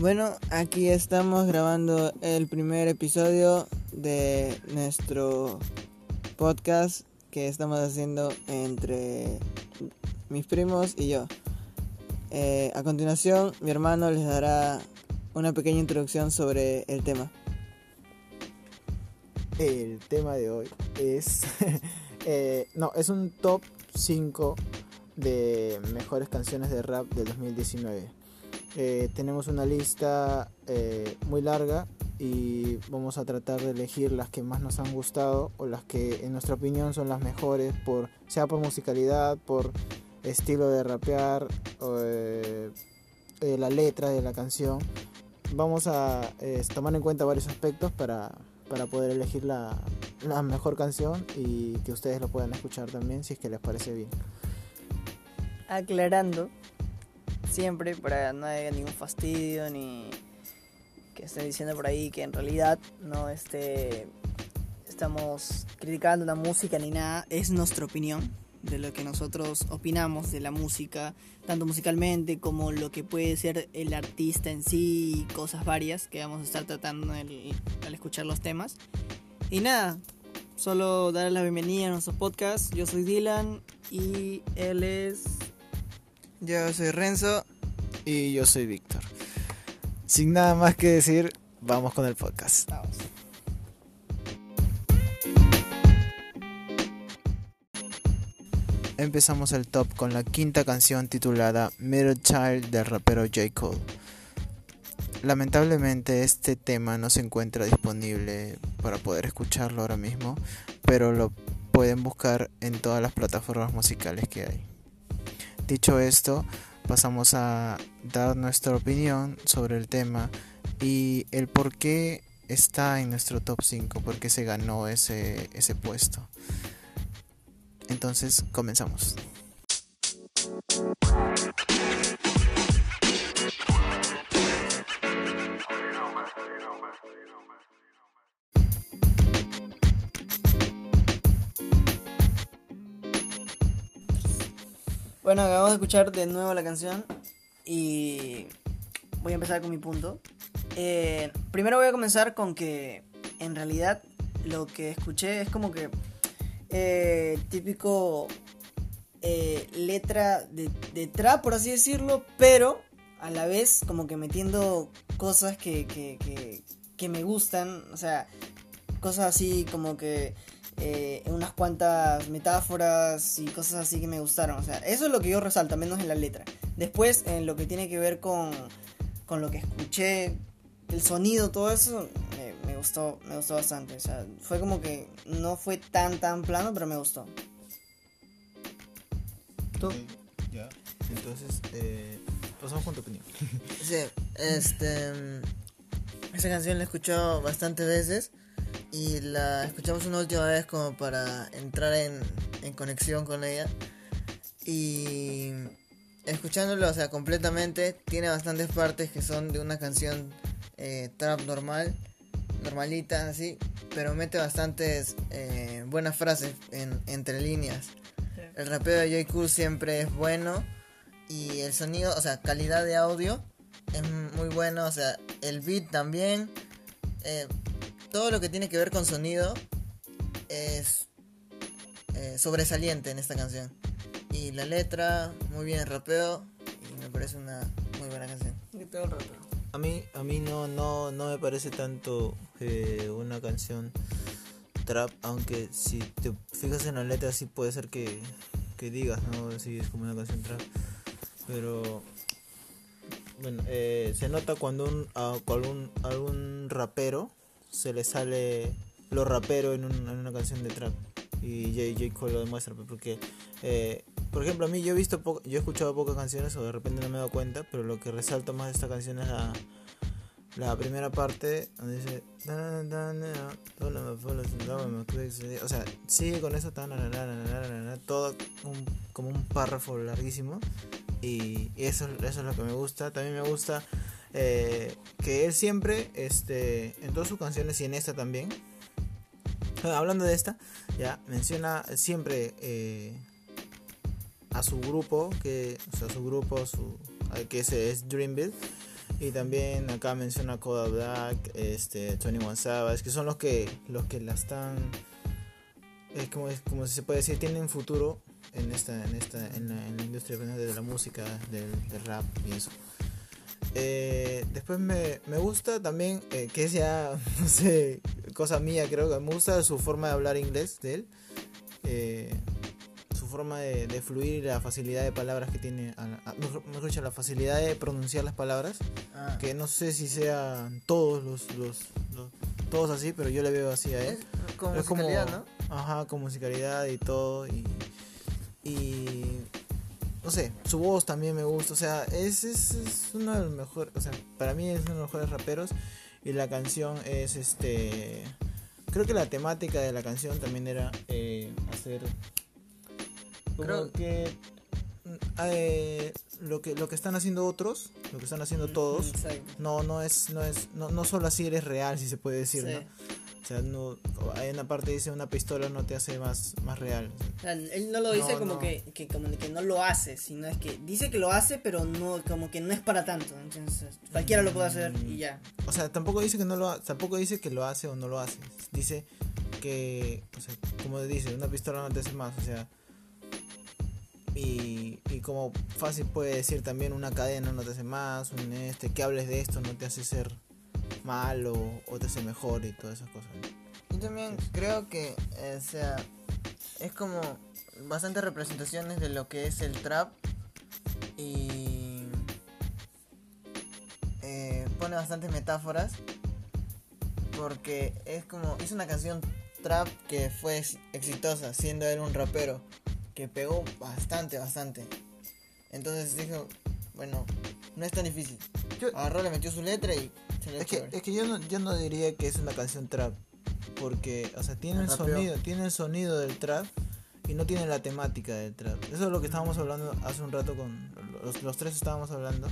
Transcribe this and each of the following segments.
Bueno, aquí estamos grabando el primer episodio de nuestro podcast que estamos haciendo entre mis primos y yo. Eh, a continuación, mi hermano les dará una pequeña introducción sobre el tema. El tema de hoy es. eh, no, es un top 5 de mejores canciones de rap del 2019. Eh, tenemos una lista eh, muy larga y vamos a tratar de elegir las que más nos han gustado o las que en nuestra opinión son las mejores, por, sea por musicalidad, por estilo de rapear, o, eh, la letra de la canción. Vamos a tomar en cuenta varios aspectos para, para poder elegir la, la mejor canción y que ustedes lo puedan escuchar también si es que les parece bien. Aclarando siempre para no haya ningún fastidio ni que estén diciendo por ahí que en realidad no este estamos criticando la música ni nada, es nuestra opinión de lo que nosotros opinamos de la música, tanto musicalmente como lo que puede ser el artista en sí y cosas varias que vamos a estar tratando al escuchar los temas. Y nada, solo dar la bienvenida a nuestro podcast. Yo soy Dylan y él es yo soy Renzo. Y yo soy Víctor. Sin nada más que decir, vamos con el podcast. Empezamos el top con la quinta canción titulada Middle Child del rapero J. Cole. Lamentablemente este tema no se encuentra disponible para poder escucharlo ahora mismo, pero lo pueden buscar en todas las plataformas musicales que hay. Dicho esto, pasamos a dar nuestra opinión sobre el tema y el por qué está en nuestro top 5, por qué se ganó ese, ese puesto. Entonces, comenzamos. Bueno, acabamos de escuchar de nuevo la canción y voy a empezar con mi punto. Eh, primero voy a comenzar con que en realidad lo que escuché es como que eh, típico eh, letra de, de, trap, por así decirlo, pero a la vez como que metiendo cosas que, que, que, me gustan, o sea, cosas así como que eh, unas cuantas metáforas y cosas así que me gustaron. O sea, eso es lo que yo resalto, menos en la letra. Después, en lo que tiene que ver con, con lo que escuché, el sonido, todo eso, gustó, me gustó bastante. O sea, fue como que no fue tan, tan plano, pero me gustó. ¿Tú? ya. Entonces, eh, pasamos con tu opinión. sí, este. Esa canción la he escuchado bastantes veces y la escuchamos una última vez como para entrar en, en conexión con ella. Y escuchándolo, o sea, completamente, tiene bastantes partes que son de una canción eh, trap normal, normalita, así, pero mete bastantes eh, buenas frases en, entre líneas. El rapeo de J. Cool siempre es bueno y el sonido, o sea, calidad de audio es muy bueno, o sea, el beat también. Eh, todo lo que tiene que ver con sonido es eh, sobresaliente en esta canción. Y la letra, muy bien el rapeo, y me parece una muy buena canción. A mí, a mí no, no, no me parece tanto eh, una canción trap, aunque si te fijas en la letra sí puede ser que, que digas, ¿no? Si es como una canción trap. Pero bueno, eh, se nota cuando un, algún, algún rapero se le sale lo rapero en, una canción de trap. Y J. Cole lo demuestra, pues, porque, eh, por ejemplo, a mí yo he visto, yo he escuchado pocas canciones o de repente no me he dado cuenta, pero lo que resalta más de esta canción es la, primera parte donde dice o sea sigue con eso todo como un párrafo larguísimo y eso, eso es lo que me gusta también me gusta eh, que él siempre, este, en todas sus canciones y en esta también, hablando de esta, ya menciona siempre eh, a su grupo, que, o sea, su grupo, su, que ese es Dreamville. Y también acá menciona Coda Black, este, 21 Savage, que son los que, los que la están, es como, es como se puede decir, tienen futuro en esta, en esta, en la, industria de la música, del, del rap y eso. Eh, después me, me, gusta también, eh, que es ya, no sé, cosa mía creo que me gusta su forma de hablar inglés de él. Eh, su forma de, de, fluir la facilidad de palabras que tiene, mejor dicho, la facilidad de pronunciar las palabras. Ah. Que no sé si sean todos los, los, los, todos así, pero yo le veo así a él. Es, con musicalidad, ¿no? Ajá, con musicalidad y todo. Y, y no sé, su voz también me gusta, o sea, es, es, es uno de los mejores, o sea, para mí es uno de los mejores raperos y la canción es este, creo que la temática de la canción también era eh, hacer, creo que eh, lo que lo que están haciendo otros, lo que están haciendo todos, no no es no es no, no solo así eres real, si se puede decir, ¿no? O sea, no, hay una parte dice una pistola no te hace más, más real. él no lo dice como, Que, que, como que no lo hace, sino es que dice que lo hace, pero no como que no es para tanto. Entonces, cualquiera lo puede hacer y ya. O sea, tampoco dice que no lo tampoco dice que lo hace o no lo hace. Dice que, o sea, como dice, una pistola no te hace más, o sea, y, y, como fácil puede decir también una cadena no te hace más, un este, que hables de esto no te hace ser malo o te hace mejor y todas esas cosas. Yo también creo que, eh, sea, es como bastantes representaciones de lo que es el trap y eh, pone bastantes metáforas porque es como, hizo una canción trap que fue exitosa siendo él un rapero que pegó bastante, bastante. Entonces dijo, bueno, no es tan difícil. Agarró, le metió su letra y es que, es que yo no, yo no diría que es una canción trap. Porque, o sea, tiene el, sonido, tiene el sonido del trap y no tiene la temática del trap. Eso es lo que estábamos hablando hace un rato con los, los tres estábamos hablando.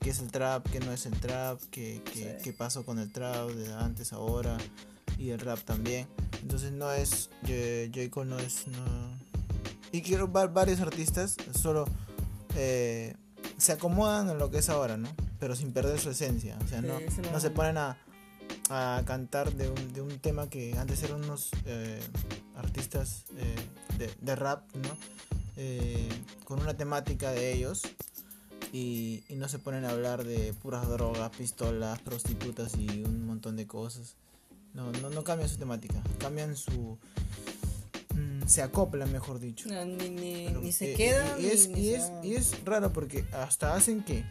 Que es el trap, que no es el trap, que, que, pasó con el trap de antes, ahora y el rap también. Entonces no es, J. Cole no es, no... Y quiero varios artistas solo eh, se acomodan en lo que es ahora, ¿no? pero sin perder su esencia. O sea, no, no se ponen a, a cantar de un, de un, tema que antes eran unos eh, artistas eh, de, de, rap, ¿no? Eh, con una temática de ellos y, y, no se ponen a hablar de puras drogas, pistolas, prostitutas y un montón de cosas. No, no, no cambian su temática, cambian su... Se acoplan, mejor dicho. ni, ni, ni, se quedan. Y, es, y, es, y es raro porque hasta hacen que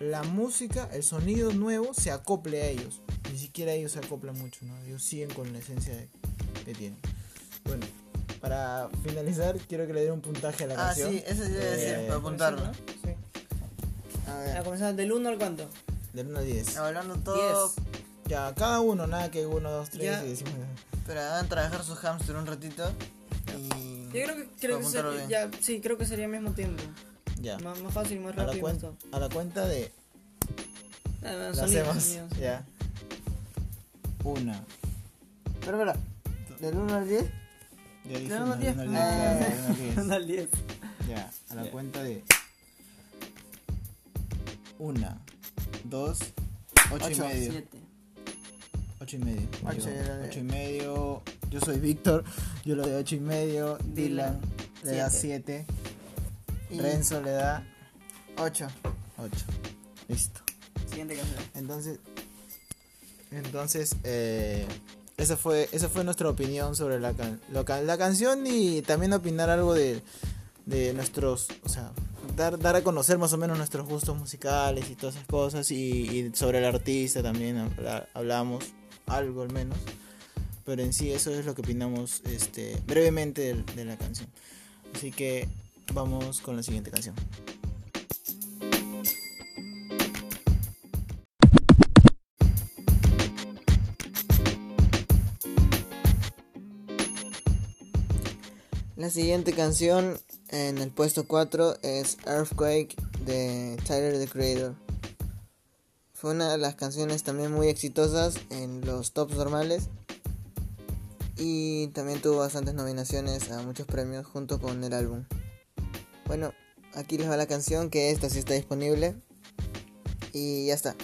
la música, el sonido nuevo se acople a ellos. Ni siquiera ellos se acoplan mucho, ¿no? Ellos siguen con la esencia que tienen. Bueno, para finalizar, quiero que le den un puntaje a la canción. Ah, sí, eso sí debe decir, para apuntarlo. ¿no? Sí. A ver. A comenzar del 1 al cuánto? Del 1 al 10. Hablando todo. 10. Ya, cada uno, nada que 1, 2, 3 y decimos. Pero hagan trabajar su hamster un ratito. Y. Yo creo que, creo que sería, ya, sí, creo que sería al mismo tiempo. Ya. Más, más fácil, más rápido. A la, cuenta, a la cuenta de. Ah, bueno, sonido, hacemos. Ya. Una. Pero, espera. ¿Del 1 al 10? Ya dije. Del 1 al 10. Del 1 al 10. Ya, a la ya. cuenta de. Una. Dos. Ocho, ocho y medio. Siete. Ocho y medio. Ocho, ocho y medio. Yo soy Víctor. Yo le doy ocho y medio. Dylan le da siete. Renzo le da 8. 8. Listo. Siguiente canción. Entonces, entonces eh, esa fue esa fue nuestra opinión sobre la, la canción y también opinar algo de, de nuestros, o sea, dar, dar a conocer más o menos nuestros gustos musicales y todas esas cosas y, y sobre el artista también hablamos algo al menos. Pero en sí eso es lo que opinamos este, brevemente de, de la canción. Así que vamos con la siguiente canción. La siguiente canción en el puesto 4 es Earthquake de Tyler the Creator. Fue una de las canciones también muy exitosas en los tops normales. Y también tuvo bastantes nominaciones a muchos premios junto con el álbum. Bueno, aquí les va la canción que esta sí está disponible. Y ya está.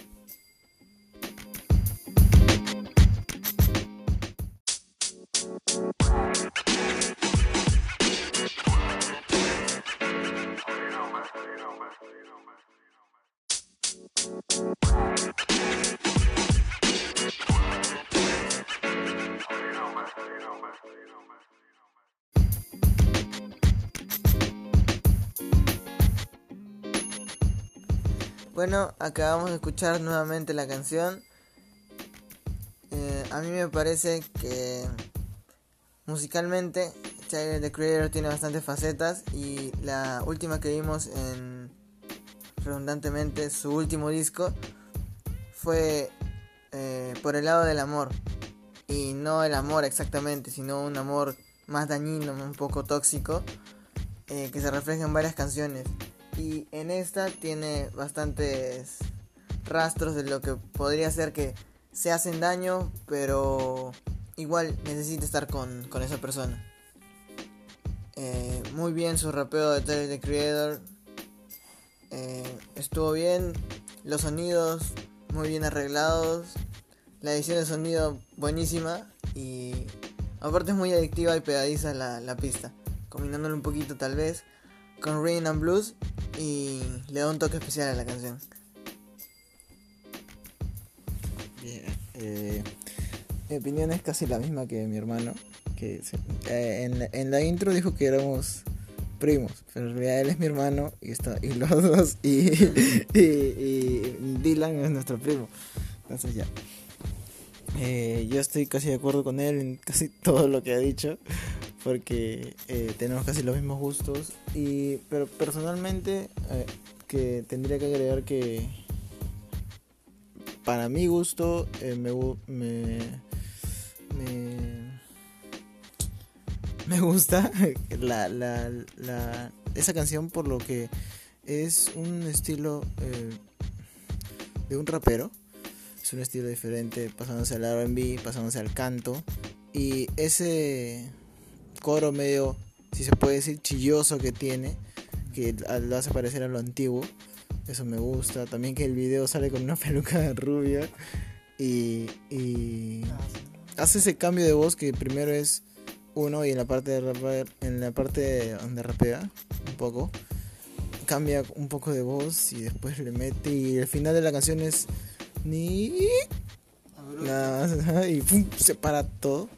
Bueno, acabamos de escuchar nuevamente la canción. Eh, a mí me parece que musicalmente Tyler the Creator tiene bastantes facetas y la última que vimos en redundantemente su último disco fue eh, por el lado del amor y no el amor exactamente sino un amor más dañino un poco tóxico eh, que se refleja en varias canciones y en esta tiene bastantes rastros de lo que podría ser que se hacen daño, pero igual necesita estar con, esa persona. Eh, muy bien su rapeo de Tyler the Creator. Eh, estuvo bien. Los sonidos muy bien arreglados. La edición de sonido buenísima. Y aparte es muy adictiva y pegadiza la, la pista. Combinándolo un poquito tal vez con Rain and Blues y le da un toque especial a la canción. Eh, mi opinión es casi la misma que mi hermano, que eh, en, la intro dijo que éramos primos, pero en realidad él es mi hermano y, está, y los dos, y, y, Dylan es nuestro primo. Entonces ya. Eh, yo estoy casi de acuerdo con él en casi todo lo que ha dicho porque eh, tenemos casi los mismos gustos y pero personalmente eh, que tendría que agregar que para mi gusto eh, me, me, me, gusta la, la, la, esa canción por lo que es un estilo de un rapero. Es un estilo diferente pasándose al R&B pasándose al canto. Y ese coro medio, si se puede decir, chilloso que tiene, que lo hace parecer a lo antiguo. Eso me gusta. También que el video sale con una peluca rubia y, y hace ese cambio de voz que primero es uno y en la parte de rapper, en la parte donde rapea un poco cambia un poco de voz y después le mete y el final de la canción es ni nada y se para todo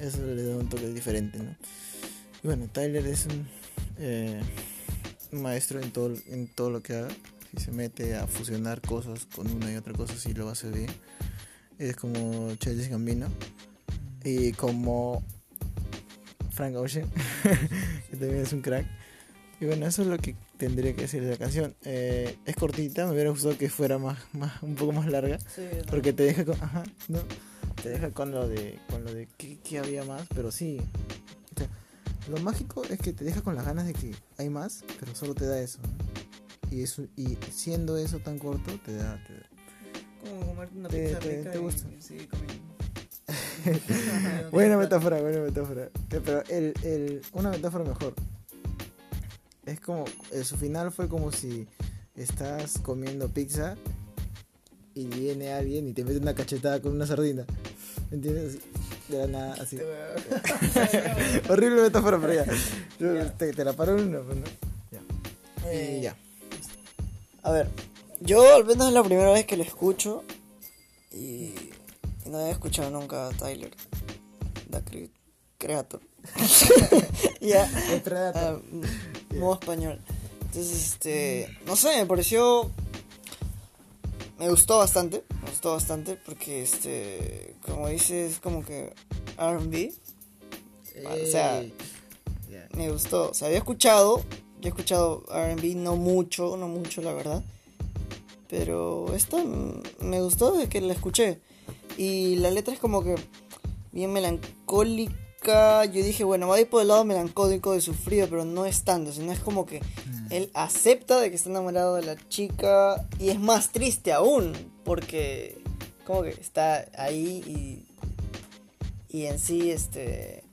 eso le da un toque diferente, ¿no? Y bueno, Tyler es eh, un, maestro en todo, en todo lo que haga. Si se mete a fusionar cosas con una y otra cosa, sí lo hacer bien. Es como Chelsea Gambino. Y como Frank Ocean, que también es un crack. Y bueno, eso es lo que tendría que decir de la canción. Eh, es cortita, me hubiera gustado que fuera más, más un poco más larga. porque te deja con. Ajá, ¿no? Te deja con lo de con lo de que, había más, pero sí. lo mágico es que te deja con las ganas de que hay más, pero solo te da eso. Y eso y siendo eso tan corto te da, te como comerte una pizza rica te gusta. buena metáfora, buena metáfora. Pero el, el, una metáfora mejor. Es como, eh, su final fue como si estás comiendo pizza y viene alguien y te mete una cachetada con una sardina. ¿Entiendes? De la nada, así. Horrible metáfora, pero ya. Te, te, la paro en una, pues, ¿no? Ya. Eh, ya. A ver, yo al menos es la primera vez que lo escucho y, no había escuchado nunca a Tyler, da Creator. ya. Ah, modo español. Entonces, este, no sé, me pareció me gustó bastante, me gustó bastante porque este, como dices, como que R&B, o sea, me gustó, o sea, había escuchado, yo he escuchado R&B no mucho, no mucho la verdad, pero esta me gustó desde que la escuché. Y la letra es como que bien melancólica yo dije, bueno, va a ir por el lado melancólico de sufrido, pero no es tanto, sino es como que mm. él acepta de que está enamorado de la chica y es más triste aún, porque como que está ahí y, y en sí este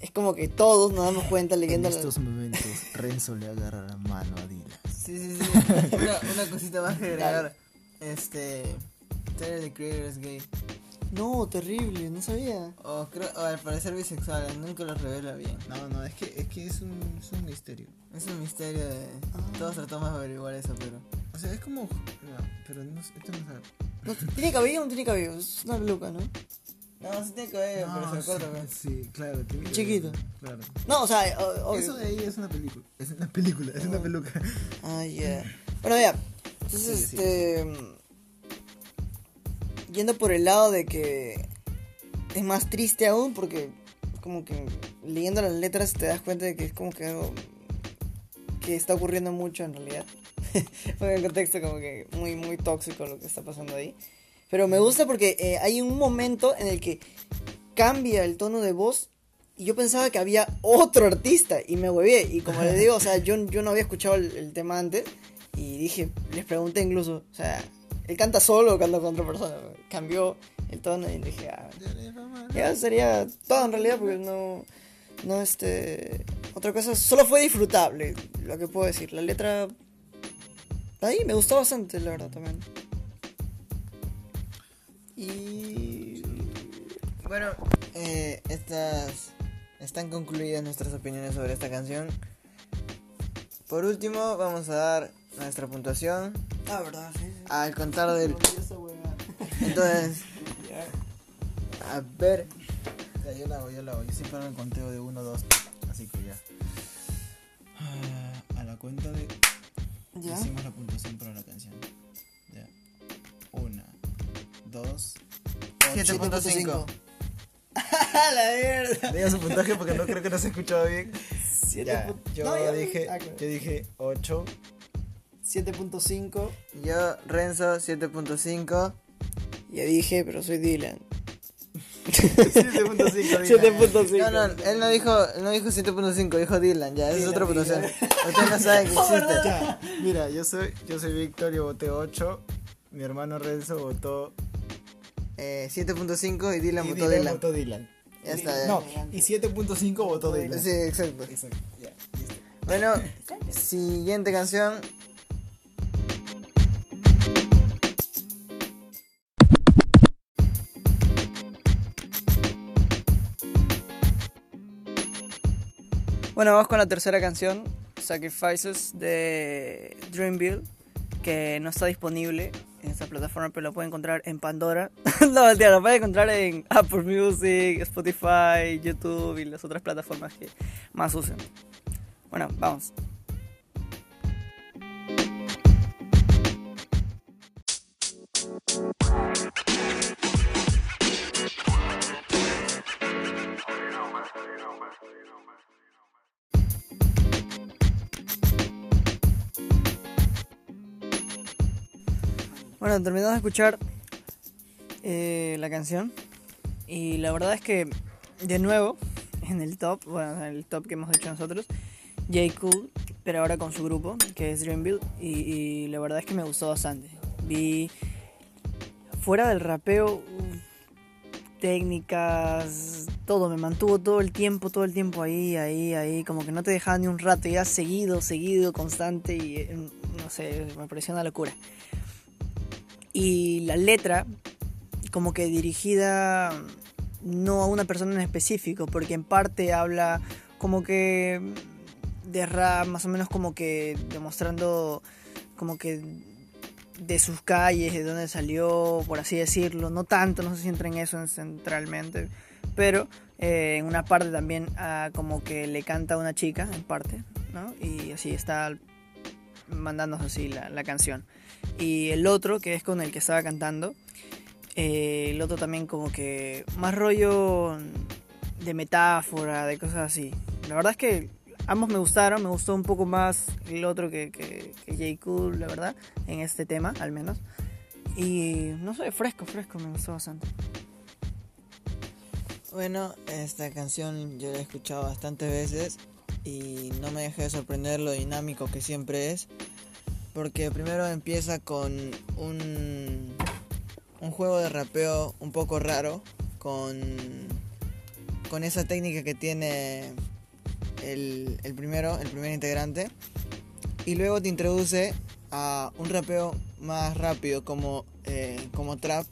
es como que todos nos damos cuenta leyendo En la- estos momentos, Renzo le agarra la mano a Dylan. Sí, sí, sí. una, una cosita más que agregar. Este. Tyler the Creator es gay. No, terrible, no sabía. O, creo, o al parecer bisexual, nunca lo revela bien. No, no, es que es, que es, un, es un misterio. Es un misterio de. Ah. Todos tratamos de averiguar eso, pero. O sea, es como. No, pero no, esto no sabe. No, ¿Tiene cabello o no tiene cabello? Es una peluca, ¿no? No, sí tiene cabello, pero se lo corta, pues. Sí, claro. tiene que- Chiquito. Claro. No, o sea, o- obvio. Eso de ahí es una película. Es una película, es una peluca. Ah, ya. Bueno, ya. Entonces, Sí, sí. Yendo por el lado de que es más triste aún, porque como que leyendo las letras te das cuenta de que es como que algo que está ocurriendo mucho en realidad. Porque en contexto como que muy, muy tóxico lo que está pasando ahí. Pero me gusta porque eh, hay un momento en el que cambia el tono de voz y yo pensaba que había otro artista y me huevé. Y como les digo, o sea, yo, yo no había escuchado el, el tema antes y dije, les pregunté incluso, o sea, ¿él canta solo o canta con otra persona? Cambió el tono y dije, ah, ya sería todo en realidad porque no, no este, otra cosa, solo fue disfrutable, lo que puedo decir. La letra, ahí me gustó bastante, la verdad también. Y... Bueno, eh, estas. Están concluidas nuestras opiniones sobre esta canción. Por último, vamos a dar nuestra puntuación Ah, verdad, sí. sí. al contar del. Entonces, a ver. Ya, yo la hago, yo la hago. Yo siempre hago el conteo de 1, 2, así que ya. Ah, A la cuenta de. ¿Ya? Hicimos la puntuación para la canción. Ya. 1, 2, 7.5. ¡A la mierda! Diga su puntaje porque no creo que no se ha escuchado bien. Ya, yo no, ya- dije, yo dije 8. 7.5. Yo, Renzo, 7.5. Ya dije, pero soy Dylan. 7.5. 7.5. No, no, él no dijo, él no dijo 7.5, dijo Dylan, ya, esa es otra puntuación. Ustedes no saben que existe. Ya, mira, yo soy, yo soy Víctor, yo voté 8. Mi hermano Renzo votó. Eh, 7.5 y Dylan y votó Dylan votó Dylan. Ya está, ya. No, y 7.5 votó Dylan. Sí, exacto. Exacto, listo. Bueno, siguiente canción. Bueno, vamos con la tercera canción, Sacrifices de Dreamville, que no está disponible en esta plataforma, pero lo pueden encontrar en Pandora. no, mentira, lo pueden encontrar en Apple Music, Spotify, YouTube y las otras plataformas que más usen. Bueno, vamos. Bueno, terminamos de escuchar eh, la canción y la verdad es que de nuevo en el top, bueno, en el top que hemos hecho nosotros, J. Cool, pero ahora con su grupo que es Dreamville y, y la verdad es que me gustó bastante. Vi fuera del rapeo técnicas, todo, me mantuvo todo el tiempo, todo el tiempo ahí, ahí, ahí, como que no te dejaba ni un rato, ya seguido, seguido, constante y eh, no sé, me pareció una locura. Y la letra, como que dirigida no a una persona en específico, porque en parte habla como que de rap, más o menos como que demostrando como que de sus calles, de dónde salió, por así decirlo, no tanto, no se centra en eso centralmente, pero eh, en una parte también ah, como que le canta a una chica, en parte, ¿no? Y así está mandándonos así la, la canción. Y el otro, que es con el que estaba cantando, eh, el otro también como que más rollo de metáfora, de cosas así. La verdad es que ambos me gustaron, me gustó un poco más el otro que, que, que J. Cool, la verdad, en este tema al menos. Y no sé, fresco, fresco, me gustó bastante. Bueno, esta canción yo la he escuchado bastantes veces y no me dejé de sorprender lo dinámico que siempre es. Porque primero empieza con un, un juego de rapeo un poco raro, con, con esa técnica que tiene el, el primero, el primer integrante. Y luego te introduce a un rapeo más rápido como, eh, como trap,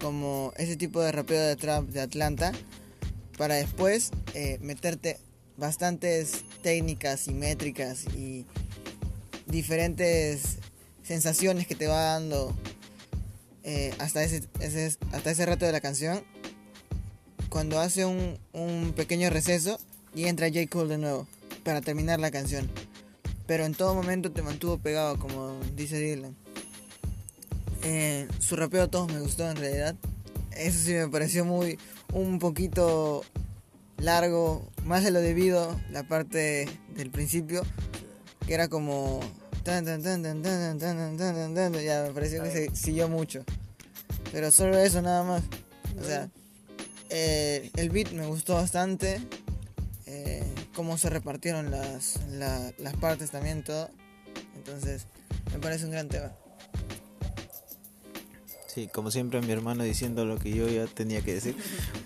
como ese tipo de rapeo de trap de Atlanta, para después eh, meterte bastantes técnicas y métricas y diferentes sensaciones que te va dando eh, hasta, ese, hasta ese rato de la canción. Cuando hace un, un pequeño receso y entra J. Cole de nuevo para terminar la canción. Pero en todo momento te mantuvo pegado, como dice Dylan. Eh, su rapeo a todos me gustó en realidad. Eso sí me pareció muy un poquito largo, más de lo debido la parte del principio, que era como... Ya me pareció que se siguió mucho. Pero solo eso nada más. O sea, el beat me gustó bastante. Eh, cómo se repartieron las, la, las partes también, todo. Entonces, me parece un gran tema. Sí, como siempre mi hermano diciendo lo que yo ya tenía que decir.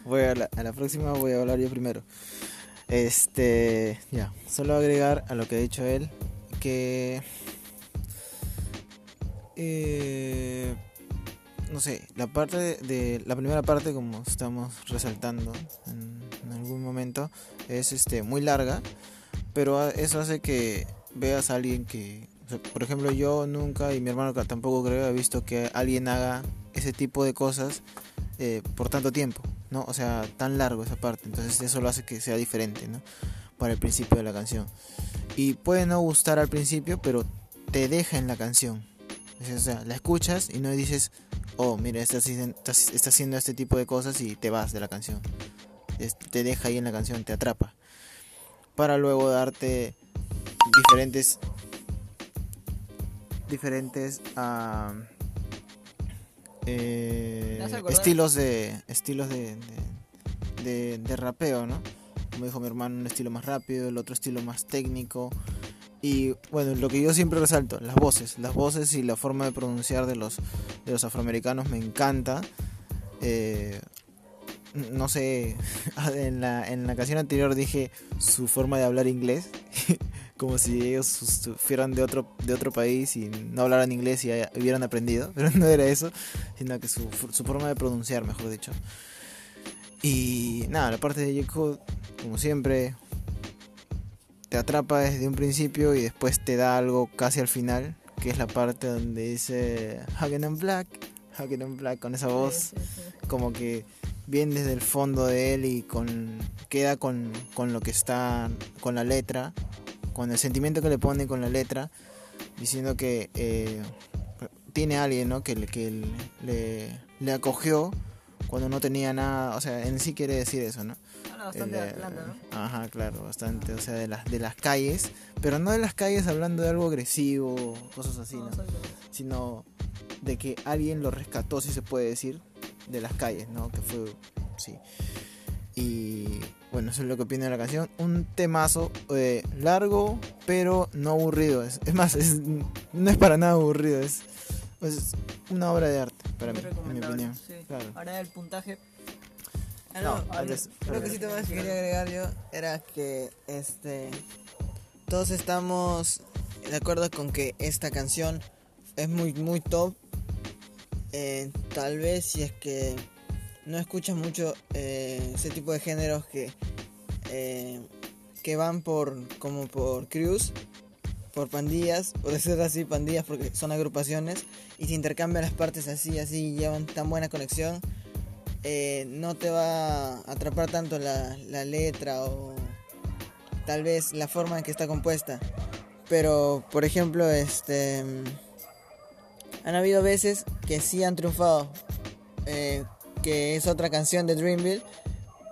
Voy a la, a la próxima, voy a hablar yo primero. Este, ya, solo agregar a lo que ha dicho él que eh, no sé, la parte de, la primera parte como estamos resaltando en, en algún momento es este muy larga, pero eso hace que veas a alguien que por ejemplo, yo nunca y mi hermano tampoco creo he visto que alguien haga ese tipo de cosas eh, por tanto tiempo, ¿no? O sea, tan largo esa parte. Entonces eso lo hace que sea diferente, ¿no? Para el principio de la canción. Y puede no gustar al principio, pero te deja en la canción. O sea, la escuchas y no dices, oh, mira, está haciendo, está- está haciendo este tipo de cosas y te vas de la canción. Te deja ahí en la canción, te atrapa. Para luego darte diferentes diferentes ah, eh, estilos de estilos de, de, de- de rapeo, ¿no? Como dijo mi hermano, un estilo más rápido, el otro estilo más técnico. Y bueno, lo que yo siempre resalto, las voces, las voces y la forma de pronunciar de los, de los afroamericanos me encanta. Eh, no sé, en la, en la canción anterior dije su forma de hablar inglés, como si ellos fueran de otro, de otro país y no hablaran inglés y hubieran aprendido, pero no era eso, sino que su, su forma de pronunciar, mejor dicho. Y nada, la parte de J. Cole, como siempre, te atrapa desde un principio y después te da algo casi al final, que es la parte donde dice Hagen and Black, Hagen and Black, con esa voz como que bien desde el fondo de él y con queda con, con lo que está con la letra con el sentimiento que le pone con la letra diciendo que eh, tiene a alguien ¿no? que, le, que le- le, le acogió cuando no tenía nada o sea en sí quiere decir eso no bastante El, de eh, Atlanta, ¿no? Ajá, claro, bastante. O sea, de las, de las calles. Pero no de las calles hablando de algo agresivo, cosas así, No, ¿no? Sino de que alguien lo rescató, si se puede decir, de las calles, ¿no? Que fue, sí. Y bueno, eso es lo que opino de la canción. Un temazo eh, largo, pero no aburrido. Es, es más, es- no es para nada aburrido. Es, es una obra de arte, para mí, en mi opinión. sí. Claro. Ahora el puntaje. Ah, No, no, antes- una cosita más que quería agregar yo era que este todos estamos de acuerdo con que esta canción es muy muy top. Eh, tal vez si es que no escuchas mucho eh, ese tipo de géneros que eh, que van por como por crews, por pandillas, por decirlo así, pandillas porque son agrupaciones y se intercambian las partes así, así llevan tan buena conexión eh, no te va a atrapar tanto la, la letra o tal vez la forma en que está compuesta. Pero, por ejemplo, este han habido veces que sí han triunfado, que es otra canción de Dreamville.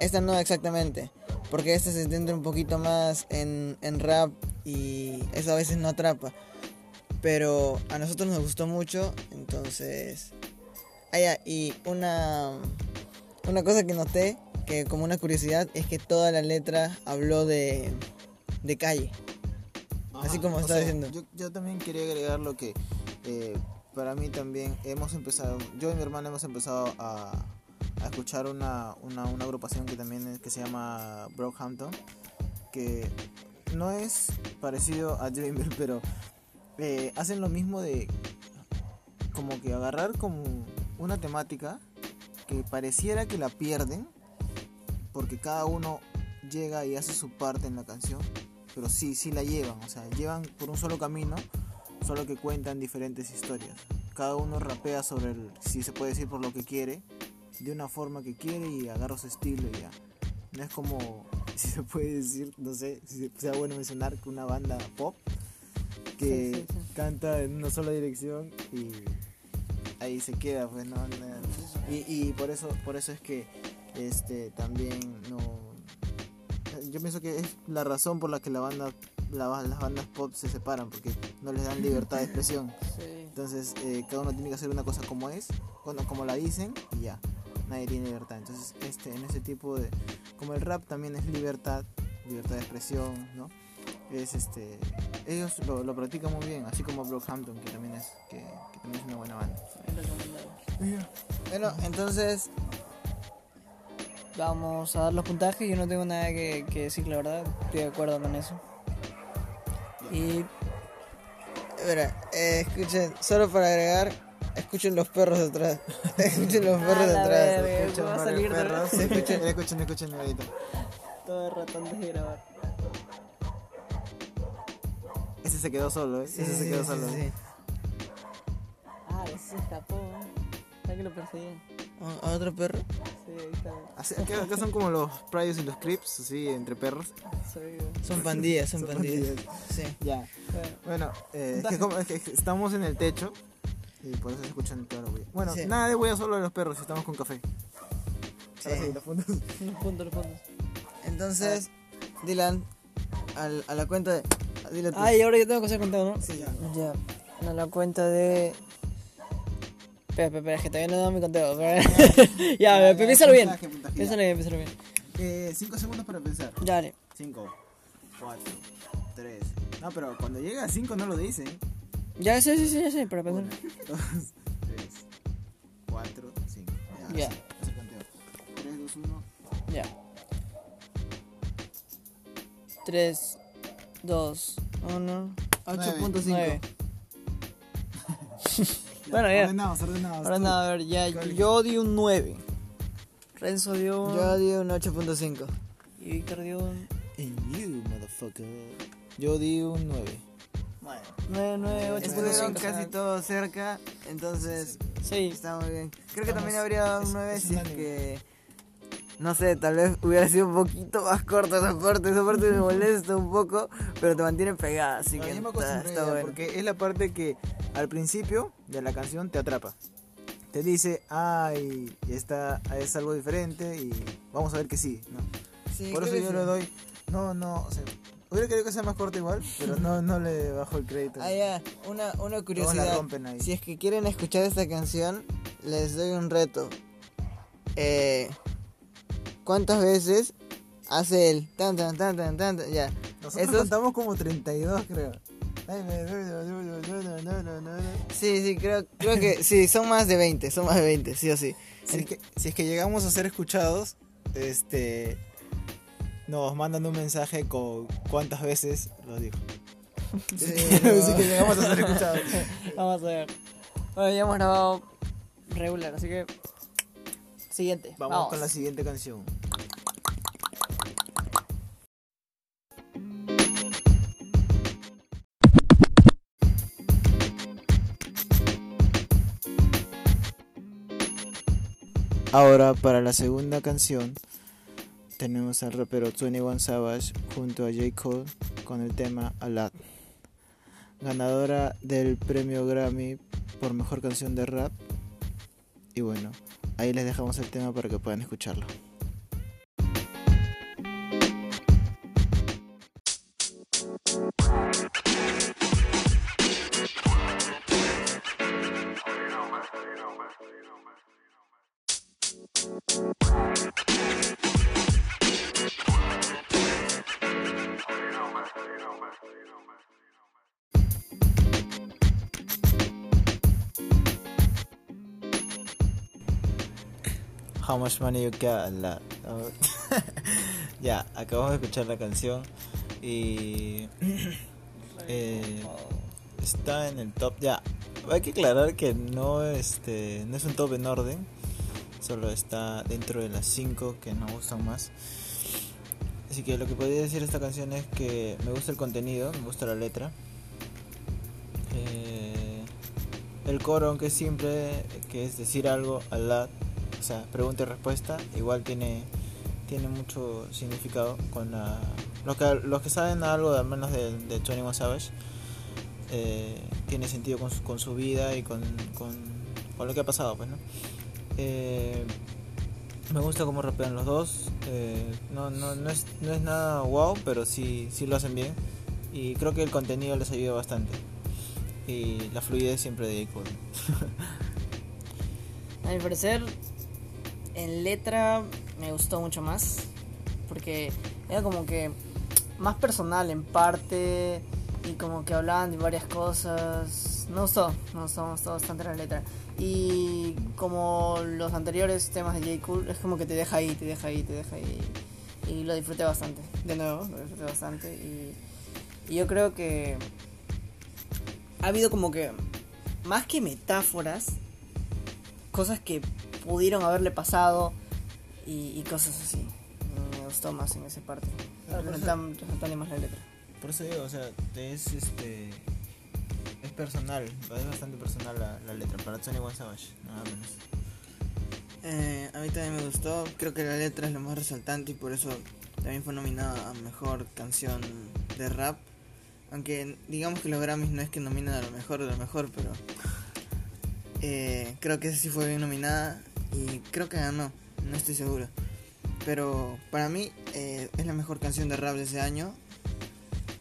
Esta no exactamente, porque esta se centra un poquito más en, en rap y eso a veces no atrapa. Pero a nosotros nos gustó mucho, entonces... Ah, ya, y una, una cosa que noté, que como una curiosidad, es que toda la letra habló de, de calle. Así como está sea, diciendo. Yo, yo también quería agregar lo que eh, para mí también hemos empezado, yo y mi hermana hemos empezado a, a escuchar una, una, una agrupación que también es- que se llama Brockhampton, que no es parecido a Dreamer, pero eh, hacen lo mismo de como que agarrar como una temática que pareciera que la pierden, porque cada uno llega y hace su parte en la canción, pero sí, sí la llevan, o sea, llevan por un solo camino, solo que cuentan diferentes historias. Cada uno rapea sobre el, si se puede decir, por lo que quiere, de una forma que quiere y agarra su estilo y ya. No es como, si se puede decir, no sé, si sea bueno mencionar que una banda pop que Sí, sí, sí. canta en una sola dirección y ahí se queda, pues no, y, y por eso, por eso es que este también no yo pienso que es la razón por la que la banda la- las bandas pop se separan porque no les dan libertad de expresión Sí. entonces eh, cada uno tiene que hacer una cosa como es cuando como la dicen y ya nadie tiene libertad entonces este en ese tipo de como el rap también es libertad libertad de expresión no es este ellos lo, lo practican muy bien así como Brockhampton que también es que, también es una buena banda Bueno, entonces, Vamos a dar los puntajes. Yo no tengo nada que, decir, la verdad. Estoy de acuerdo con eso. Y eh, escuchen, solo para agregar, escuchen los perros detrás. escuchen los perros A la detrás. verga. Escuchen a salir perros. Escuchen escuchen ahorita todo el rato antes de grabar. ese se quedó solo ¿eh? Sí, ese se quedó sí, solo sí. Ah, ese se escapó. ¿Sabes que lo perseguían? ¿A- ¿A otro perro? Sí, ahí está. Así- acá, acá son como los Priors y los Crips así entre perros Soy- Son pandillas, son, Son pandillas. pandillas. Sí. ya Bueno, Bueno, eh, es, que como- es que estamos en el techo y por eso se escuchan toda la huella. Bueno, Sí. nada de huella solo de los perros, estamos con café. Sí. Ahora sí, los puntos. los puntos, los puntos. Entonces, Dylan, al- a la cuenta de. Dile tú. Ah, y ahora yo tengo que hacer contado, ¿no? Sí, ya. Ya. A la cuenta de. Espera, espera, espera, es que todavía no he dado mi conteo. pero- ya, Ya, ya, piénsalo bien. puntaje, puntaje, ya. Piénsalo bien, piénsalo bien. Eh, cinco segundos para pensar. Dale. 5, 4, 3. No, pero cuando llega a 5 no lo dicen. Ya sé, sí, sí, ya sé, para pensar. 2, 3, 4, 5. Ya. 3, 2, 1. Ya. 3, 2, 1. 8.5. Bueno, ya. Ordenados, ordenados. Ahora nada, a ver, ya. Yo di un 9. Renzo dio un. Yo di un 8.5. Y Víctor dio un. And you, motherfucker. Yo di un 9. 9, 9, Estuvieron 8.5. casi todos cerca, entonces Sí. está muy bien. Creo que también habría dado un es- 9 es si es que. No sé, tal vez hubiera sido un poquito más corta esa parte. Esa parte me molesta un poco, pero te mantiene pegada, así No, que está, está bueno. porque es la parte que al principio de la canción te atrapa. Te dice, ay, está, es algo diferente y vamos a ver que sí. ¿no? Sí, Por eso yo que le sí. doy, no, no, o sea, hubiera querido que sea más corta igual, pero no, no le bajo el crédito. Ah, ya, una, una Todos la curiosidad. rompen ahí. Si es que quieren escuchar esta canción, les doy un reto. Eh, ¿Cuántas veces hace el tan tan tan tan tan? tan? Ya. Nosotros Esos- contamos como 32, creo. Sí, sí, creo, creo que sí, son más de 20, son más de 20, sí o sí. Si es, que, si es que llegamos a ser escuchados, este nos mandan un mensaje con cuántas veces lo digo. Sí, Así que llegamos a ser escuchados. Vamos a ver. Bueno, ya hemos grabado regular, así que. Siguiente. Vamos, Vamos, con la siguiente canción. Ahora, para la segunda canción, tenemos al rapero 21 Savage junto a J. Cole con el tema Alat, ganadora del premio Grammy por mejor canción de rap. Y bueno, ahí les dejamos el tema para que puedan escucharlo. How Much Money You Got. La- ya, acabamos de escuchar la canción y eh, está en el top. Ya, hay que aclarar que no, este, no es un top en orden, solo está dentro de las 5 que nos gustan más. Así que lo que podría decir de esta canción es que me gusta el contenido, me gusta la letra. Eh, el coro, aunque es simple, que es decir algo al lado, o pregunta y respuesta, igual tiene, tiene mucho significado con la... Los que, los que saben algo, al menos de, de 21 Savage, eh, tiene sentido con su, con su vida y con, con, con lo que ha pasado, pues, ¿no? Eh, me gusta cómo rapean los dos. eh, no, no, no, es, no es nada wow, pero sí, sí lo hacen bien. Y creo que el contenido les ayuda bastante. Y la fluidez siempre de J. Cole. A mi parecer, en letra me gustó mucho más. Porque era como que más personal en parte. Y como que hablaban de varias cosas. Me gustó, me gustó, me gustó bastante la letra. Y como los anteriores temas de J. Cool, es como que te deja ahí, te deja ahí, te deja ahí. Y lo disfruté bastante. De nuevo, lo disfruté bastante. Y, y yo creo que ha habido como que más que metáforas, cosas que pudieron haberle pasado y, y cosas así. Me gustó más en esa parte. Claro, pero Resaltan- más la letra. Por eso digo, o sea, es este. Es personal, es bastante personal la, la letra. Para Tony One Savage, nada menos. Eh, a mí también me gustó, creo que la letra es lo más resaltante y por eso también fue nominada a Mejor Canción de Rap. Aunque digamos que los Grammys no es que nominan a lo mejor de lo mejor, pero eh, creo que esa sí fue bien nominada y creo que ganó, no estoy seguro. Pero para mí eh, es la mejor canción de rap de ese año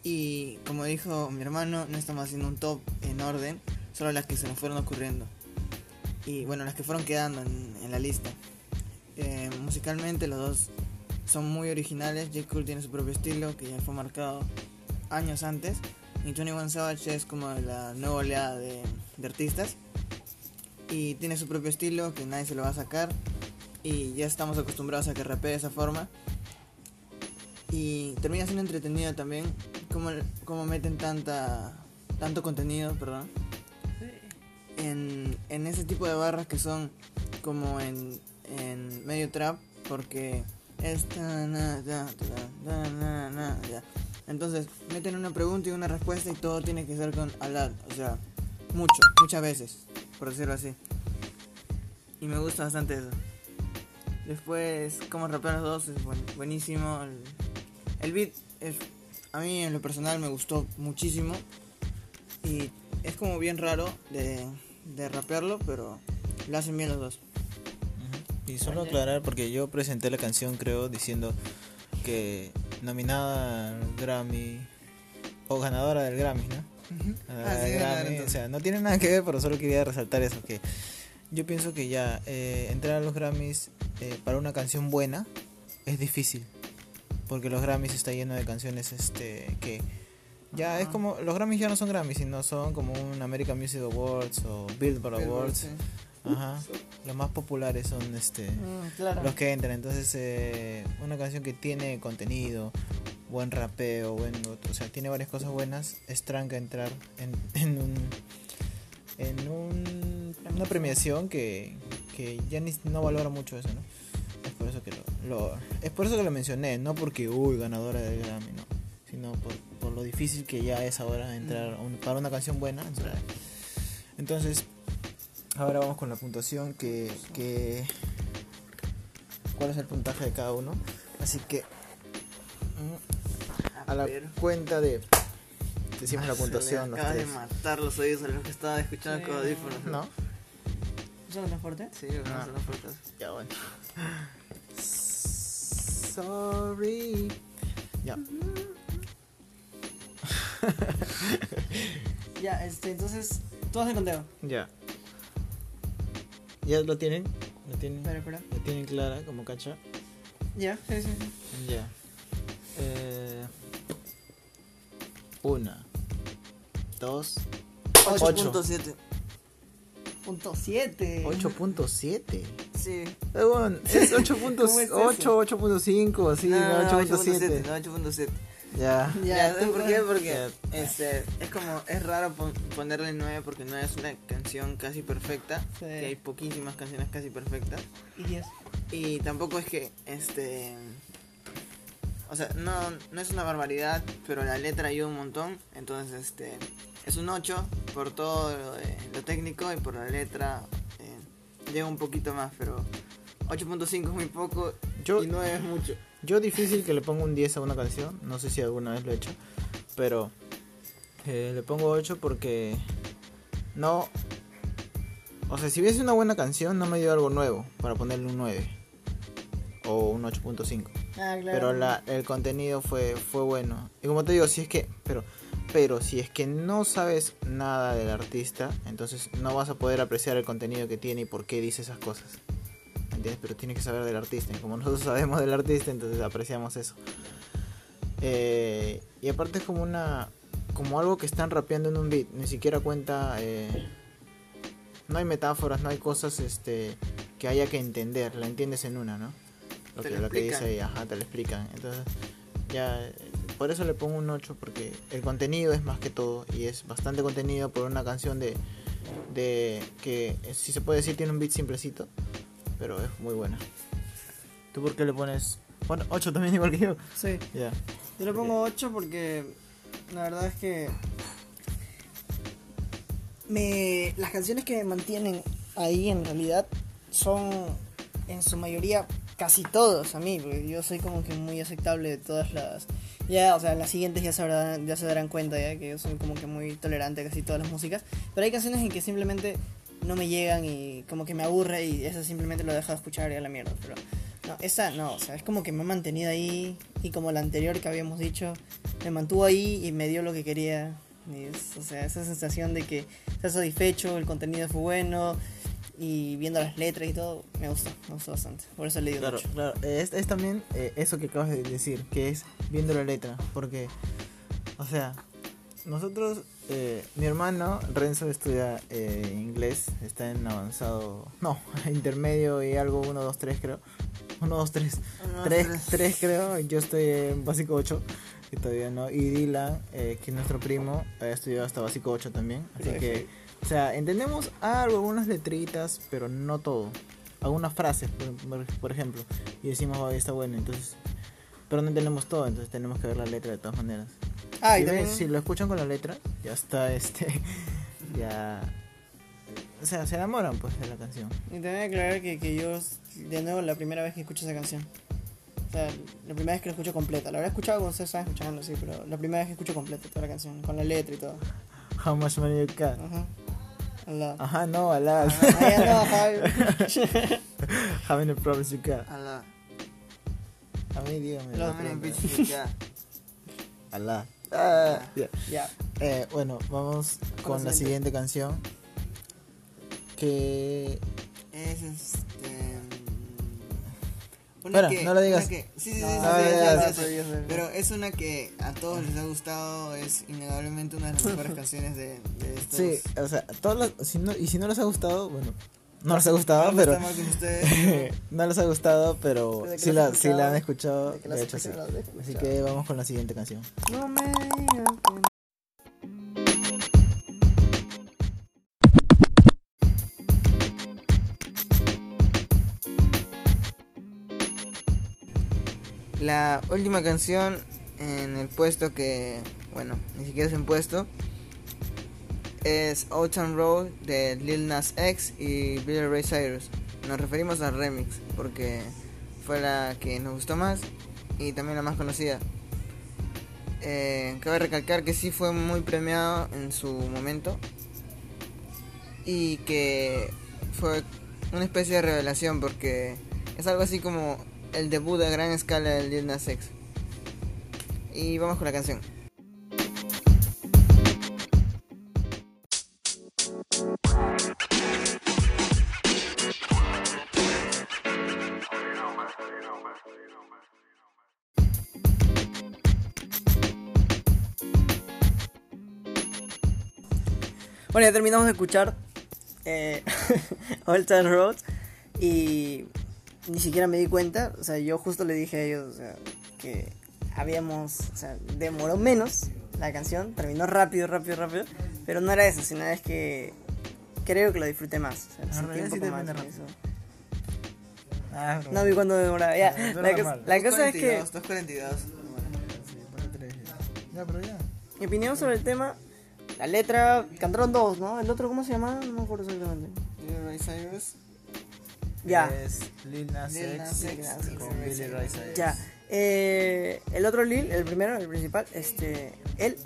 y como dijo mi hermano, no estamos haciendo un top en orden, solo las que se nos fueron ocurriendo y bueno, las que fueron quedando en, la lista. Eh, musicalmente los dos son muy originales. J. Cole tiene su propio estilo que ya fue marcado años antes. Y 21 Savage es como la nueva oleada de artistas. Y tiene su propio estilo que nadie se lo va a sacar. Y ya estamos acostumbrados a que rapee de esa forma. Y termina siendo entretenido también como, como meten tanta, tanto contenido, perdón en, en ese tipo de barras que son como en, en medio trap porque es ta, na, entonces meten una pregunta y una respuesta y todo tiene que ser con alad o sea mucho muchas veces por decirlo así. Y me gusta bastante eso. Después como rapean los dos es buen- buenísimo. El, el beat es a mí en lo personal me gustó muchísimo. Y es como bien raro de, de rapearlo, pero lo hacen bien los dos. Y solo aclarar, porque yo presenté la canción, creo, diciendo que nominada al Grammy o ganadora del Grammy, ¿no? Ah, sí, del ganadora, Grammy, o sea, no tiene nada que ver, pero solo quería resaltar eso, que yo pienso que ya eh, entrar a los Grammys eh, para una canción buena es difícil, porque los Grammys está lleno de canciones este que ya es como los Grammys ya no son Grammys, sino son como un American Music Awards o Billboard Awards. Sí. Ajá. Los más populares son este Mm, claro. los que entran. Entonces, eh, una canción que tiene contenido, buen rapeo, buen, o sea, tiene varias cosas buenas, es tranca entrar en, en un en un- una premiación que, que ya ni, no valora mucho eso, ¿no? Es por eso que lo, es por eso que lo mencioné, no porque uy ganadora del Grammy, no, sino por, por lo difícil que ya es ahora entrar para una canción buena. entrar. Entonces, ahora vamos con la puntuación que, que cuál es el puntaje de cada uno. Así que mm, a la ver. cuenta de decimos la Se le puntuación los acaba de matar los oídos a los que estaba escuchando Sí. con audífonos. ¿No? ¿Suena tan fuerte? Sí, vamos Ah. a hacer fuertes. Ya bueno. Sorry. Ya. Ya, este, entonces, tú haces el conteo. Ya. ¿Ya lo tienen? ¿Lo tienen? Espera, espera. ¿Lo tienen clara como cacha? Ya, sí, sí, sí. Ya. Eh, una. Dos. Ocho. 8.7. Punto 7. 8.7. Sí, sí. Eh, bueno, es 8.8, ¿Cómo es eso? 8.5, así, No, no, no, 8.7. 8.7, no, 8.7. Ya. Ya, ¿sabes por qué? Porque este, es como, es raro pon- ponerle 9 porque no es una canción casi perfecta, Sí. que hay poquísimas canciones casi perfectas. Y 10. Y tampoco es que, este, o sea, no, no es una barbaridad, pero la letra ayuda un montón, entonces, este, es un 8 por todo lo, eh, lo técnico y por la letra eh, llega un poquito más, pero 8.5 es muy poco Yo- y 9 es mucho. Yo difícil que le ponga un 10 a una canción, no sé si alguna vez lo he hecho, pero eh, le pongo 8 porque no... O sea, si hubiese una buena canción no me dio algo nuevo para ponerle un 9 o un 8.5. Ah. Pero la, el contenido fue, fue bueno. Y como te digo, si es que... Pero, pero si es que no sabes nada del artista, entonces no vas a poder apreciar el contenido que tiene y por qué dice esas cosas. ¿Entiendes? Pero tienes que saber del artista. Como nosotros sabemos del artista, entonces apreciamos eso. Eh, y aparte es como una... Como algo que están rapeando en un beat. Ni siquiera cuenta... eh, no hay metáforas, no hay cosas este, que haya que entender. La entiendes en una, ¿no? Lo Te que, lo lo que dice explican. ahí, ajá, te lo explican. Entonces, ya, por eso le pongo un 8, porque el contenido es más que todo, y es bastante contenido por una canción de, de que, si se puede decir, tiene un beat simplecito, pero es muy buena. ¿Tú por qué le pones? Bueno, 8 también igual que yo. Sí. Ya. Yo le pongo 8 porque la verdad es que me las canciones que me mantienen ahí en realidad son en su mayoría casi todos a mí, porque yo soy como que muy aceptable de todas las ya, o sea, las siguientes ya se, habrán- ya se darán cuenta ya que yo soy como que muy tolerante a casi todas las músicas, pero hay canciones en que simplemente no me llegan y como que me aburre y esa simplemente lo dejo de escuchar y a la mierda, pero no, esa no, o sea, es como que me ha mantenido ahí y como la anterior que habíamos dicho, me mantuvo ahí y me dio lo que quería. O sea, esa sensación de que estás satisfecho, el contenido fue bueno y viendo las letras y todo, me gustó, me gustó bastante. Por eso le di un Claro, ocho. claro. Es, es también eh, eso que acabas de decir, que es viendo la letra. Porque, o sea, nosotros, eh, mi hermano Renzo estudia eh, inglés, está en avanzado, no, intermedio y algo, 1, 2, 3 creo. 1, 2, 3. Uno, dos, 3, tres. 3 creo, yo estoy en básico 8, que todavía no. Y Dylan, eh, que es nuestro primo, ha estudiado hasta básico 8 también. Así Pero que, o sea, entendemos algo, algunas letritas, pero no todo. Algunas frases, por, por ejemplo. Y decimos, "Ay, está bueno, entonces... Pero no entendemos todo, entonces tenemos que ver la letra de todas maneras. Ah, y también, si lo escuchan con la letra, ya está, este... ya... O sea, se enamoran pues de la canción. y también aclarar que, que yo, de nuevo, la primera vez que escucho esa canción. O sea, la primera vez que la escucho completa. La habré escuchado cuando ustedes estaban escuchando, sí, pero la primera vez que escucho completa toda la canción, con la letra y todo. How much money you got? Ajá. Al lado. Ajá, no, alas. Ah, ya no, Javi. How many problems you got? A la, A mí dígame. Los a mí no tres, me piches, ya. Alá. Ah, ya. ya. Eh, bueno, vamos con la siguiente canción. Que. Es este. No la digas. que- sí, sí, sí, sí, sí, sí, sí, sí, sí. Pero es una que a todos les ha gustado, es innegablemente una de las mejores canciones de, de estos. Sí, o sea, si no, y si no les ha gustado, bueno, no les ha gustado, pero. ustedes. no les ha gustado, pero que si la, si la han escuchado, de he hecho sí. Así que vamos con la siguiente canción. No me digas La última canción en el puesto que, bueno, ni siquiera es en puesto, es Old Road de Lil Nas X y Billy Ray Cyrus. Nos referimos al remix porque fue la que nos gustó más y también la más conocida. Eh, cabe recalcar que sí fue muy premiado en su momento y que fue una especie de revelación porque es algo así como el debut a gran escala de Lil Nas X. Y vamos con la canción. Bueno, ya terminamos de escuchar eh, Old Town Road. Y ni siquiera me di cuenta, o sea, yo justo le dije a ellos o sea, que habíamos, o sea, demoró menos la canción, terminó rápido, rápido, rápido, pero no era eso, sino es que creo que lo disfruté más. O sea, En sentí un sí poco más rápido. eso. Ah, No vi cuándo demoraba, ya. No, La, cosa- mal. la cosa es que 242. Ya, pero ya. mi opinión sobre el tema, la letra, cantaron dos, ¿no? El otro, ¿cómo se llama? No me acuerdo exactamente. Cyrus. Ya. Es Lil Nas Lil Nas X X con Billy Ray Cyrus. Ya. Eh, el otro Lil, el primero, el principal, este, él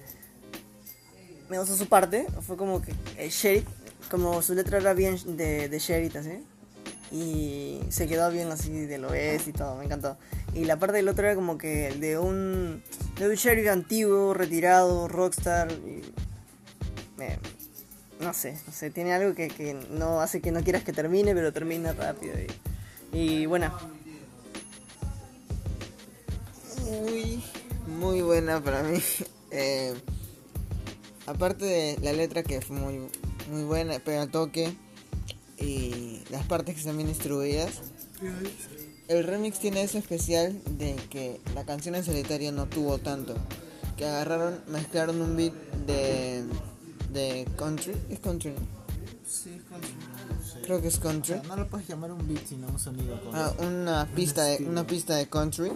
me gustó su parte, fue como que el Sheriff, como su letra era bien de, de Sheriff, así, y se quedó bien así de lo es y todo, me encantó. Y la parte del otro era como que de un, de un Sheriff antiguo, retirado, rockstar, y me- no sé, no sé, tiene algo que, que no hace que no quieras que termine, pero termina rápido. Y, y bueno, Muy, muy buena para mí. Eh, aparte de la letra que fue muy, muy buena, pega toque. Y las partes que están bien distribuidas. El remix tiene eso especial de que la canción en solitario no tuvo tanto. Que agarraron, mezclaron un beat de, de country. ¿Es country? no? Sí, es country. Creo que es O country. sea, no lo puedes llamar un beat, sino un sonido. Con... Ah, una pista de una pista de country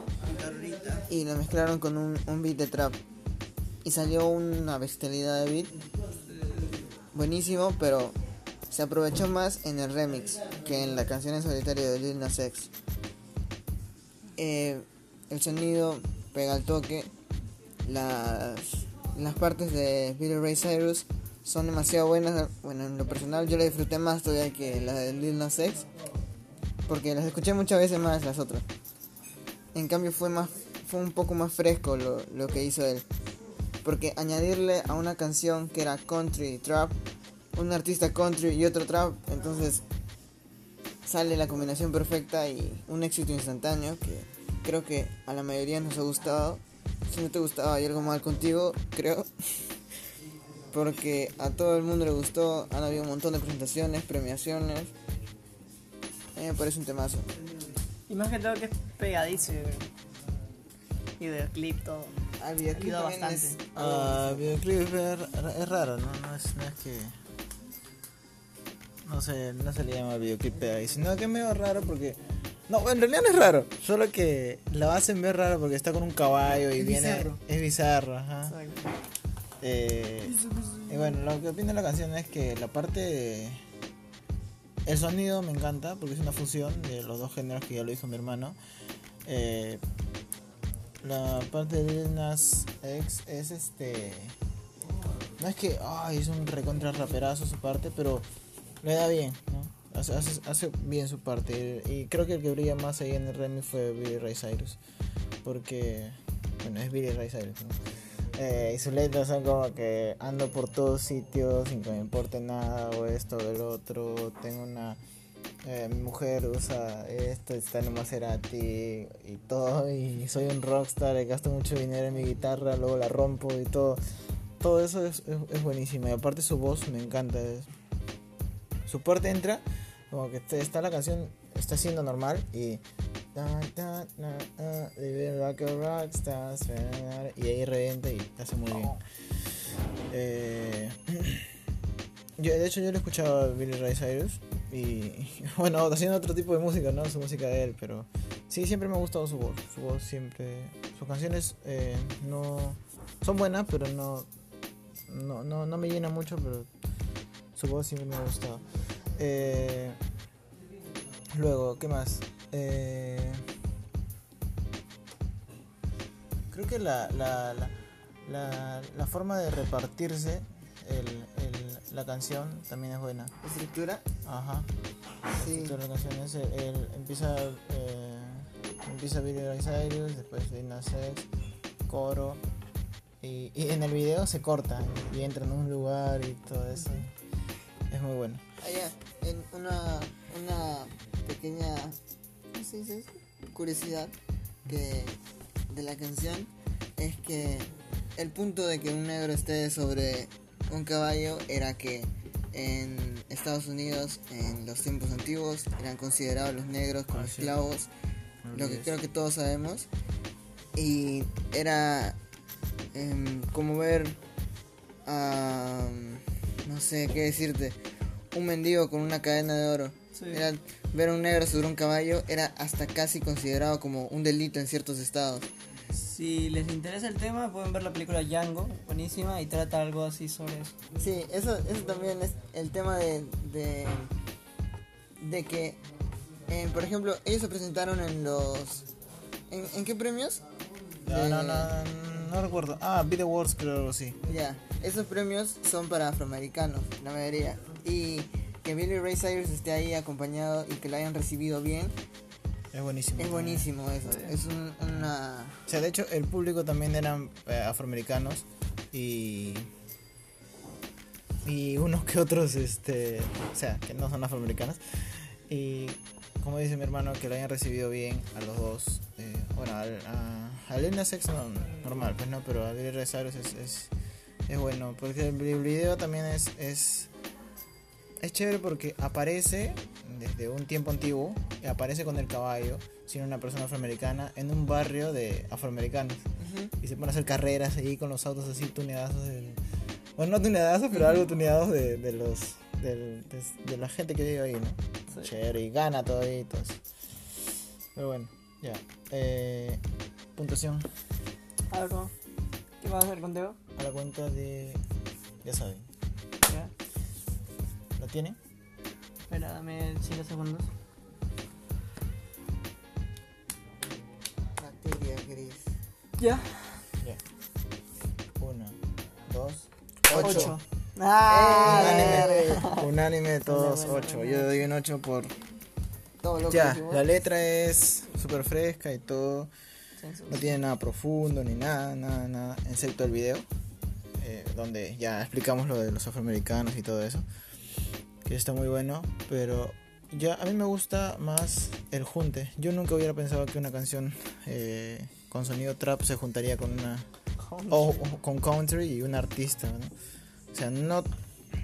y la mezclaron con un, un beat de trap y salió una bestialidad de beat buenísimo pero se aprovechó más en el remix que en la canción en solitario de Lil Nas X Eh, el sonido pega al toque las las partes de Billy Ray Cyrus son demasiado buenas bueno en lo personal yo la disfruté más todavía que la de Lil Nas X porque las escuché muchas veces más las otras. En cambio fue más fue un poco más fresco lo, lo que hizo él. Porque añadirle a una canción que era country trap, un artista country y otro trap, entonces sale la combinación perfecta y un éxito instantáneo que creo que a la mayoría nos ha gustado. Si no te gustaba hay algo mal contigo, creo. Porque a todo el mundo le gustó, han habido un montón de presentaciones, premiaciones. A mí me parece un temazo. Y más que todo que es pegadizo. Y de clip todo. Al videoclip Ayuda bastante. es- Ah, videoclip es, es raro, ¿no? No es, no es que. No sé, no se le llama videoclip ahí, sino que es medio raro porque. No, en realidad no es raro, solo que lo hacen ver raro porque está con un caballo y Es viene. bizarro. Es bizarro, ajá. Eh, y bueno, lo que opino de la canción es que la parte de- El sonido me encanta porque es una fusión de los dos géneros que ya lo dijo mi hermano. Eh, la parte de Nas X es este... No es que ay, es un recontra raperazo su parte, pero le da bien, ¿no? Hace bien su parte. Y creo que el que brilla más ahí en el remix fue Billy Ray Cyrus. Porque, bueno, es Billy Ray Cyrus, ¿no? Eh, y sus letras son como que ando por todos sitios sin que me importe nada o esto o el otro. Tengo una. eh, mi mujer usa esto, está en Maserati y todo. Y soy un rockstar, y gasto mucho dinero en mi guitarra, luego la rompo y todo. Todo eso es, es, buenísimo. Y aparte su voz me encanta. es- su parte entra, como que está la canción, está siendo normal y. Y ahí revienta y hace muy bien. Eh, de hecho, yo le escuchaba a Billy Ray Cyrus y bueno, haciendo otro tipo de música, ¿no? Su música de él, pero sí, siempre me ha gustado su voz. Su voz siempre. Sus canciones eh, no. Son buenas, pero no, no, no, no me llena mucho, pero su voz siempre me ha gustado. Eh, luego, ¿qué más? Eh, creo que la, la, la, la, la forma de repartirse el, el- la canción también es buena. ¿Estructura? Ajá. Sí. Todas las canciones, el- el- empieza, eh, empieza Billy Ray Cyrus, después Lil Nas X, coro, y, y en el video se corta y entra en un lugar y todo eso. Es muy bueno. Allá, en una, una pequeña ¿cómo se dice eso? curiosidad que de la canción es que el punto de que un negro esté sobre un caballo era que en Estados Unidos en los tiempos antiguos eran considerados los negros como Ah, sí. esclavos, lo que creo que todos sabemos. Y era em, como ver a... no sé qué decirte, un mendigo con una cadena de oro. Sí. Era, ver a un negro sobre un caballo era hasta casi considerado como un delito en ciertos estados. Si les interesa el tema, pueden ver la película Django, buenísima, y trata algo así sobre eso. Sí, eso, eso también es el tema de, de, de que, eh, por ejemplo, ellos se presentaron en los... ¿En, en qué premios? No, De- no, no, no recuerdo. Ah, Beat Awards creo sí. Ya, esos premios son para afroamericanos, la mayoría. Y que Billy Ray Cyrus esté ahí acompañado y que lo hayan recibido bien, Es buenísimo. es buenísimo eso. Es un- una... O sea, de hecho, el público también eran eh, afroamericanos y. Y unos que otros, este. O sea, que no son afroamericanos. Y como dice mi hermano, que lo hayan recibido bien a los dos. eh, bueno, al- a, a Lena Sex no, normal, pues no, pero a Billy Ray Cyrus es, es, es bueno. Porque el vi- video también es. es es chévere porque aparece desde un tiempo antiguo, aparece con el caballo, siendo una persona afroamericana, en un barrio de afroamericanos. Y se pone a hacer carreras ahí con los autos así tuneadazos. del- Bueno, no tuneadazos, pero algo tuneados de, de los de, de la gente que vive ahí, ¿no? Chévere, y gana todavía y todo eso. Pero bueno, ya. Eh, puntuación ¿Algo? ¿Qué vas a hacer contigo? a la cuenta de. Ya saben. Ya. ¿La tienen? Espera, dame 5 segundos. Materia gris. Ya. Ya. Una, dos, Ocho. Ah, Unánime, unánime todos, Bueno, bueno, 8. bueno. Yo doy un 8 por. Todo lo que Ya, dijimos. la letra es súper fresca y todo. No tiene nada profundo ni nada, nada, nada, excepto el video, eh, donde ya explicamos lo de los afroamericanos y todo eso, que está muy bueno, pero ya a mí me gusta más el junte. Yo nunca hubiera pensado que una canción eh, con sonido trap se juntaría con una o, con country y un artista. O sea, no,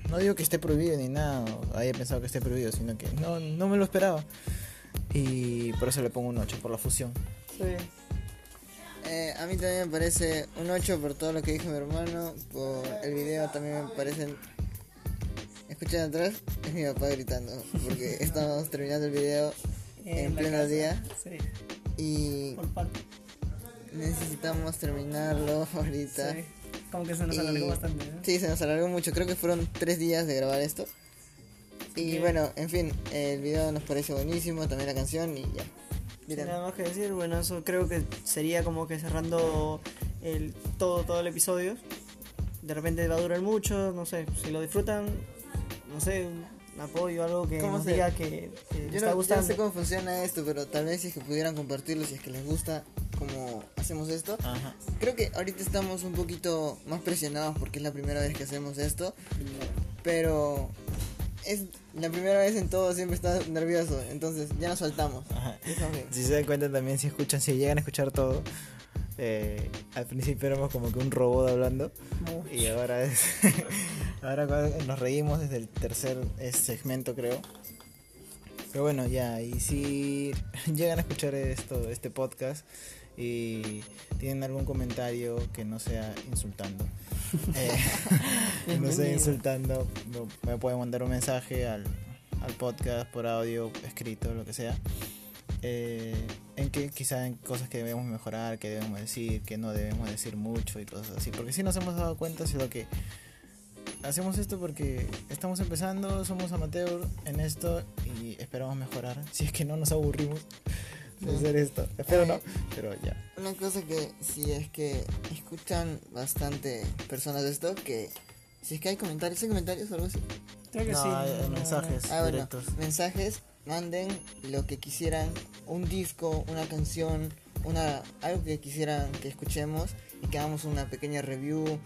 no digo que esté prohibido ni nada, haya pensado que esté prohibido, sino que no, no me lo esperaba. Y por eso le pongo un 8, por la fusión. Sí. Eh, a mí también me parece un 8 por todo lo que dijo mi hermano. Por el video también me parecen. Escuchan atrás, es mi papá gritando. Porque estamos terminando el video en pleno casa. día. Sí, Y necesitamos terminarlo ahorita. Sí. Como que se nos Y- alargó bastante. ¿no? Sí, se nos alargó mucho. Creo que fueron tres días de grabar esto. Y bueno, en fin, el video nos parece buenísimo, también la canción y ya. Miren, nada más que decir, bueno, eso creo que sería como que cerrando el todo todo el episodio. De repente va a durar mucho, no sé, si lo disfrutan, no sé, un apoyo, algo que ¿Cómo nos se- diga que, yo está no, yo gustando. no sé cómo funciona esto, pero tal vez si es que pudieran compartirlo, si es que les gusta cómo hacemos esto. Ajá. Creo que ahorita estamos un poquito más presionados porque es la primera vez que hacemos esto, pero es la primera vez en todo, siempre está nervioso, entonces ya nos soltamos. Ajá. Si se dan cuenta también, si escuchan, si llegan a escuchar todo, eh, al principio éramos como que un robot hablando y ahora es ahora nos reímos desde el tercer eh, segmento creo. Pero bueno, ya, y si llegan a escuchar esto, este podcast y tienen algún comentario que no sea insultando, eh, no sea insultando, me pueden mandar un mensaje al, al podcast por audio, escrito, lo que sea. Eh, en que quizá en cosas que debemos mejorar, que debemos decir, que no debemos decir mucho y cosas así. Porque sí nos hemos dado cuenta, sino que hacemos esto porque estamos empezando, somos amateur en esto y esperamos mejorar. Si es que no nos aburrimos de hacer esto. Espero no, pero ya. Una cosa que si es que escuchan bastante personas de esto, que si es que hay comentarios, ¿hay comentarios o algo así? Creo que No, sí. hay- no, mensajes. Ah, bueno, directos. mensajes, manden lo que quisieran, un disco, una canción, una algo que quisieran que escuchemos y que hagamos una pequeña review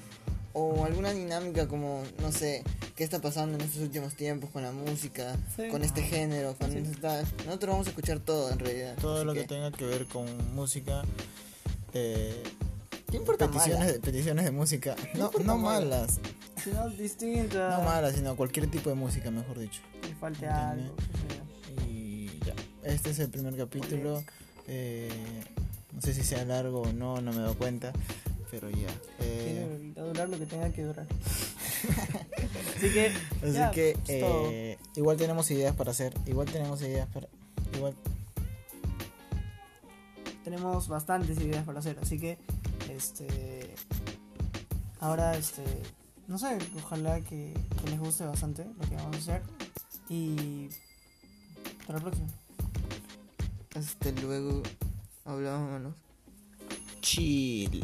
o alguna dinámica como, no sé, qué está pasando en estos últimos tiempos con la música, Sí. con este género, con Sí. esta... Nosotros vamos a escuchar todo en realidad. Todo lo que tenga que ver con música. Eh, ¿Qué importa peticiones, mala? de, peticiones de música. No, no mala? malas. sino distinta. No mala, sino cualquier tipo de música, mejor dicho. Que falte algo. ya. Este es el primer capítulo. Eh, no sé si sea largo o no, no me doy cuenta. Pero ya. Eh, Tiene que durar lo que tenga que durar. Así que. así ya, que eh, igual tenemos ideas para hacer. Igual tenemos ideas para. Igual. tenemos bastantes ideas para hacer, así que este ahora este no sé, ojalá que, que les guste bastante lo que vamos a hacer y para la próxima. Hasta luego. Hablamos, manos. Chill.